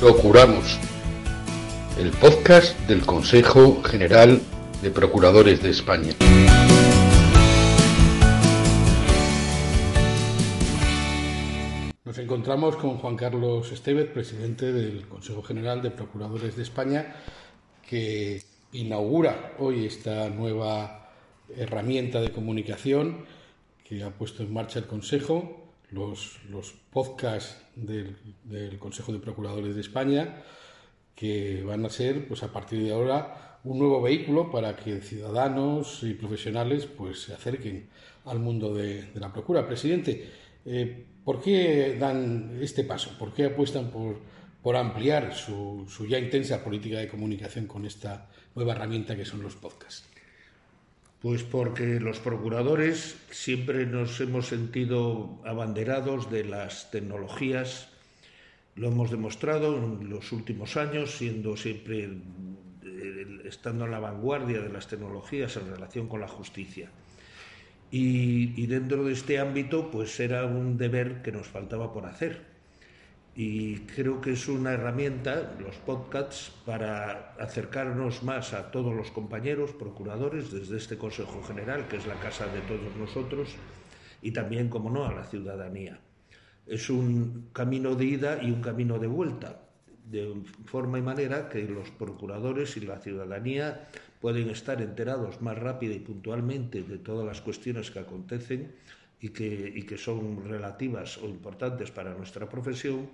Procuramos, el podcast del Consejo General de Procuradores de España. Nos encontramos con Juan Carlos Estevez, presidente del Consejo General de Procuradores de España, que inaugura hoy esta nueva herramienta de comunicación que ha puesto en marcha el Consejo los, los podcasts del, Consejo de Procuradores de España, que van a ser, pues a partir de ahora, un nuevo vehículo para que ciudadanos y profesionales pues, se acerquen al mundo de, la Procura. Presidente, eh, ¿por qué dan este paso? ¿Por qué apuestan por, por ampliar su, su ya intensa política de comunicación con esta nueva herramienta que son los podcasts? Pues porque los procuradores siempre nos hemos sentido abanderados de las tecnologías, lo hemos demostrado en los últimos años, siendo siempre eh, estando en la vanguardia de las tecnologías en relación con la justicia. Y, y dentro de este ámbito, pues era un deber que nos faltaba por hacer y creo que es una herramienta, los podcasts, para acercarnos más a todos los compañeros, procuradores, desde este Consejo General, que es la casa de todos nosotros, y también, como no, a la ciudadanía. Es un camino de ida y un camino de vuelta, de forma y manera que los procuradores y la ciudadanía pueden estar enterados más rápido y puntualmente de todas las cuestiones que acontecen y que, y que son relativas o importantes para nuestra profesión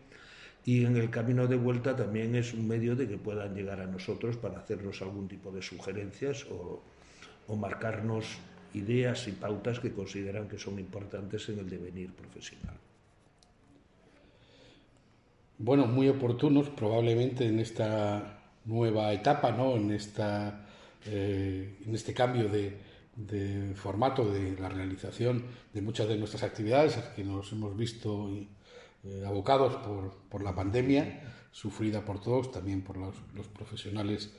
y en el camino de vuelta también es un medio de que puedan llegar a nosotros para hacernos algún tipo de sugerencias o, o marcarnos ideas y pautas que consideran que son importantes en el devenir profesional. Bueno, muy oportunos probablemente en esta nueva etapa, ¿no? en, esta, eh, en este cambio de, de, formato de la realización de muchas de nuestras actividades que nos hemos visto eh, abocados por, por, la pandemia, sufrida por todos, también por los, profesionales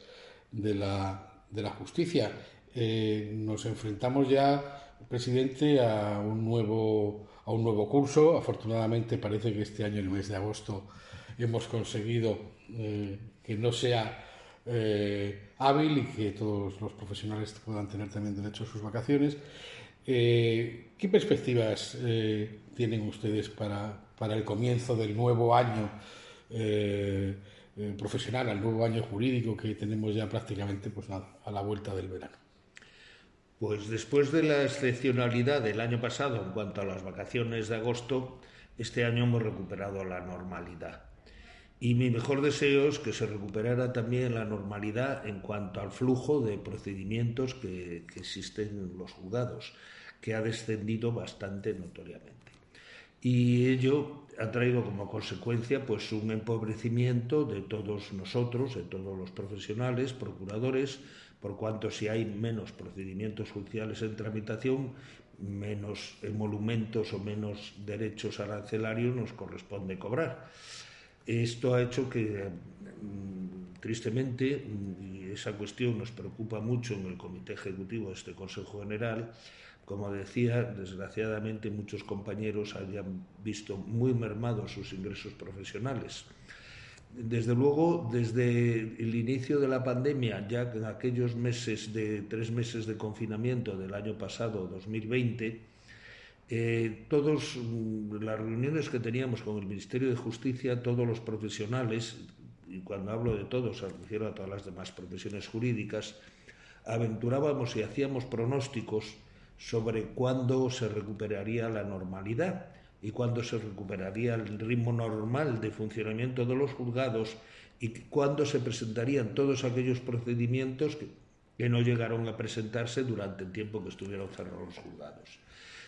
de la, de la justicia. Eh, nos enfrentamos ya, presidente, a un nuevo a un nuevo curso. Afortunadamente parece que este año, en el mes de agosto, hemos conseguido eh, que no sea eh, hábil y que todos los profesionales puedan tener también derecho a sus vacaciones. Eh, ¿Qué perspectivas eh, tienen ustedes para, para, el comienzo del nuevo año profesional, al nuevo año jurídico que tenemos ya prácticamente pues a la vuelta del verano? Pues después de la excepcionalidad del año pasado en cuanto a las vacaciones de agosto, este año hemos recuperado la normalidad. Y mi mejor deseo es que se recuperara también la normalidad en cuanto al flujo de procedimientos que, existen en los juzgados, que ha descendido bastante notoriamente. Y ello ha traído como consecuencia pues un empobrecimiento de todos nosotros, de todos los profesionales, procuradores, por cuanto si hay menos procedimientos judiciales en tramitación, menos emolumentos o menos derechos arancelarios nos corresponde cobrar. Esto ha hecho que, mm, tristemente, mm, y esa cuestión nos preocupa mucho en el Comité Ejecutivo de este Consejo General, como decía, desgraciadamente muchos compañeros hayan visto muy mermados sus ingresos profesionales. Desde luego, desde el inicio de la pandemia, ya en aquellos meses de tres meses de confinamiento del año pasado, 2020, eh, todas mm, las reuniones que teníamos con el Ministerio de Justicia, todos los profesionales, y cuando hablo de todos, me refiero a todas las demás profesiones jurídicas, aventurábamos y hacíamos pronósticos sobre cuándo se recuperaría la normalidad y cuándo se recuperaría el ritmo normal de funcionamiento de los juzgados y cuándo se presentarían todos aquellos procedimientos que no llegaron a presentarse durante el tiempo que estuvieron cerrados los juzgados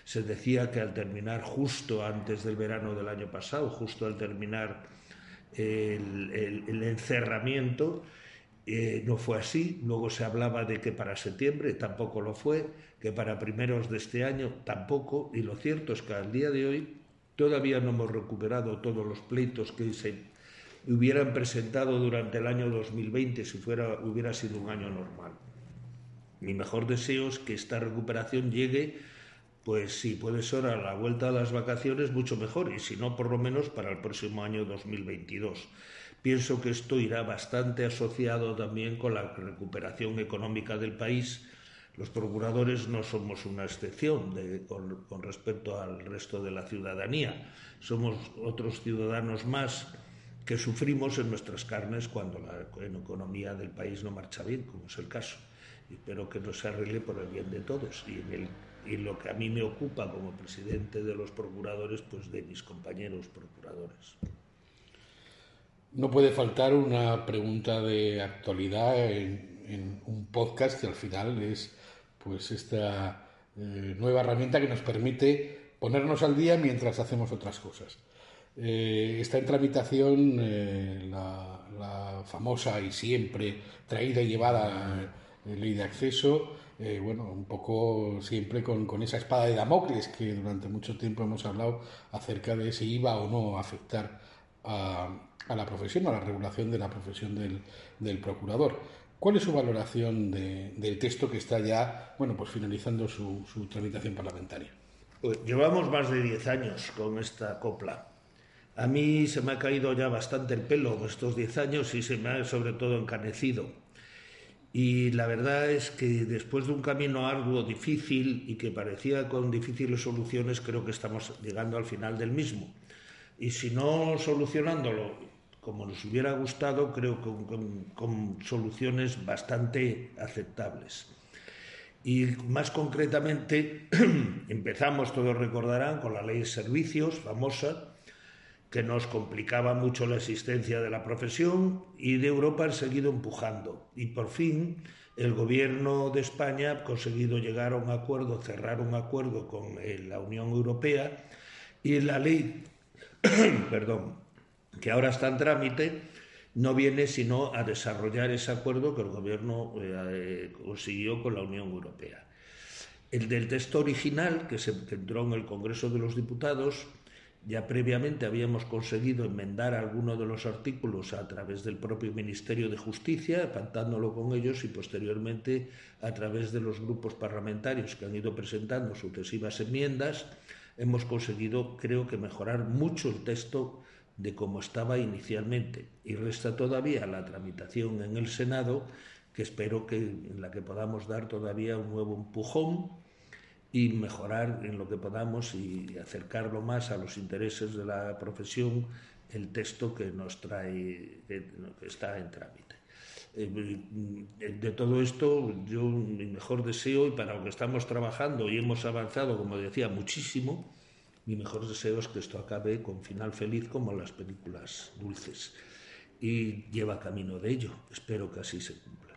se decía que al terminar justo antes del verano del año pasado, justo al terminar el, encerramiento, eh, no fue así. Luego se hablaba de que para septiembre tampoco lo fue, que para primeros de este año tampoco. Y lo cierto es que al día de hoy todavía no hemos recuperado todos los pleitos que se hubieran presentado durante el año 2020 si fuera, hubiera sido un año normal. Mi mejor deseo es que esta recuperación llegue pues si puede ser a la vuelta de las vacaciones, mucho mejor, y si no, por lo menos para el próximo año 2022. Pienso que esto irá bastante asociado también con la recuperación económica del país. Los procuradores no somos una excepción con, con respecto al resto de la ciudadanía. Somos otros ciudadanos más que sufrimos en nuestras carnes cuando la economía del país no marcha bien, como es el caso. Espero que no se arregle por el bien de todos y en el y lo que a mí me ocupa como presidente de los procuradores, pues de mis compañeros procuradores. No puede faltar una pregunta de actualidad en, un podcast que al final es pues esta eh, nueva herramienta que nos permite ponernos al día mientras hacemos otras cosas. Eh, está en tramitación eh, la, la, famosa y siempre traída y llevada ley de acceso eh, bueno, un poco siempre con, esa espada de Damocles que durante mucho tiempo hemos hablado acerca de si iba o no a afectar a, la profesión, a la regulación de la profesión del, del procurador. ¿Cuál es su valoración de, del texto que está ya, bueno, pues finalizando su, su tramitación parlamentaria? Pues llevamos más de 10 años con esta copla. A mí se me ha caído ya bastante el pelo estos 10 años y se me ha sobre todo encanecido y la verdad es que después de un camino arduo, difícil y que parecía con difíciles soluciones, creo que estamos llegando al final del mismo. Y si no solucionándolo como nos hubiera gustado, creo que con, con soluciones bastante aceptables. Y más concretamente, empezamos, todos recordarán, con la ley de servicios famosa, que nos complicaba mucho la existencia de la profesión y de Europa han seguido empujando. Y por fin el gobierno de España ha conseguido llegar a un acuerdo, cerrar un acuerdo con eh, la Unión Europea y la ley, perdón, que ahora está en trámite, no viene sino a desarrollar ese acuerdo que el gobierno eh, consiguió con la Unión Europea. El del texto original, que se entró en el Congreso de los Diputados, ya previamente habíamos conseguido enmendar algunos de los artículos a través del propio Ministerio de Justicia, pactándolo con ellos y posteriormente a través de los grupos parlamentarios que han ido presentando sucesivas enmiendas, hemos conseguido, creo que, mejorar mucho el texto de cómo estaba inicialmente. Y resta todavía la tramitación en el Senado, que espero que en la que podamos dar todavía un nuevo empujón y mejorar en lo que podamos y acercarlo más a los intereses de la profesión el texto que nos trae, que está en trámite. Eh, de todo esto, yo mi mejor deseo, y para lo que estamos trabajando y hemos avanzado, como decía, muchísimo, mi mejor deseo es que esto acabe con final feliz como las películas dulces. Y lleva camino de ello. Espero que así se cumpla.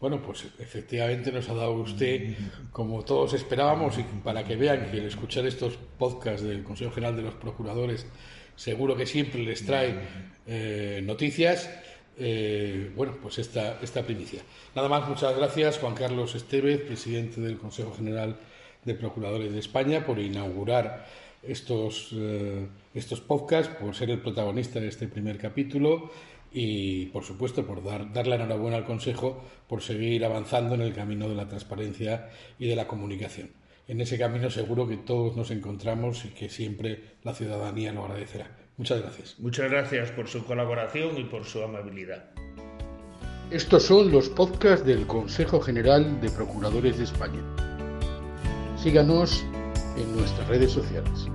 Bueno, pues efectivamente nos ha dado usted, como todos esperábamos, y para que vean que el escuchar estos podcasts del Consejo General de los Procuradores seguro que siempre les trae eh, noticias, eh, bueno, pues esta, esta primicia. Nada más, muchas gracias Juan Carlos Estevez, presidente del Consejo General de Procuradores de España, por inaugurar estos, eh, estos podcasts, por ser el protagonista de este primer capítulo y, por supuesto, por dar, dar la enhorabuena al Consejo por seguir avanzando en el camino de la transparencia y de la comunicación. En ese camino seguro que todos nos encontramos y que siempre la ciudadanía lo agradecerá. Muchas gracias. Muchas gracias por su colaboración y por su amabilidad. Estos son los podcasts del Consejo General de Procuradores de España. Síganos en nuestras redes sociales.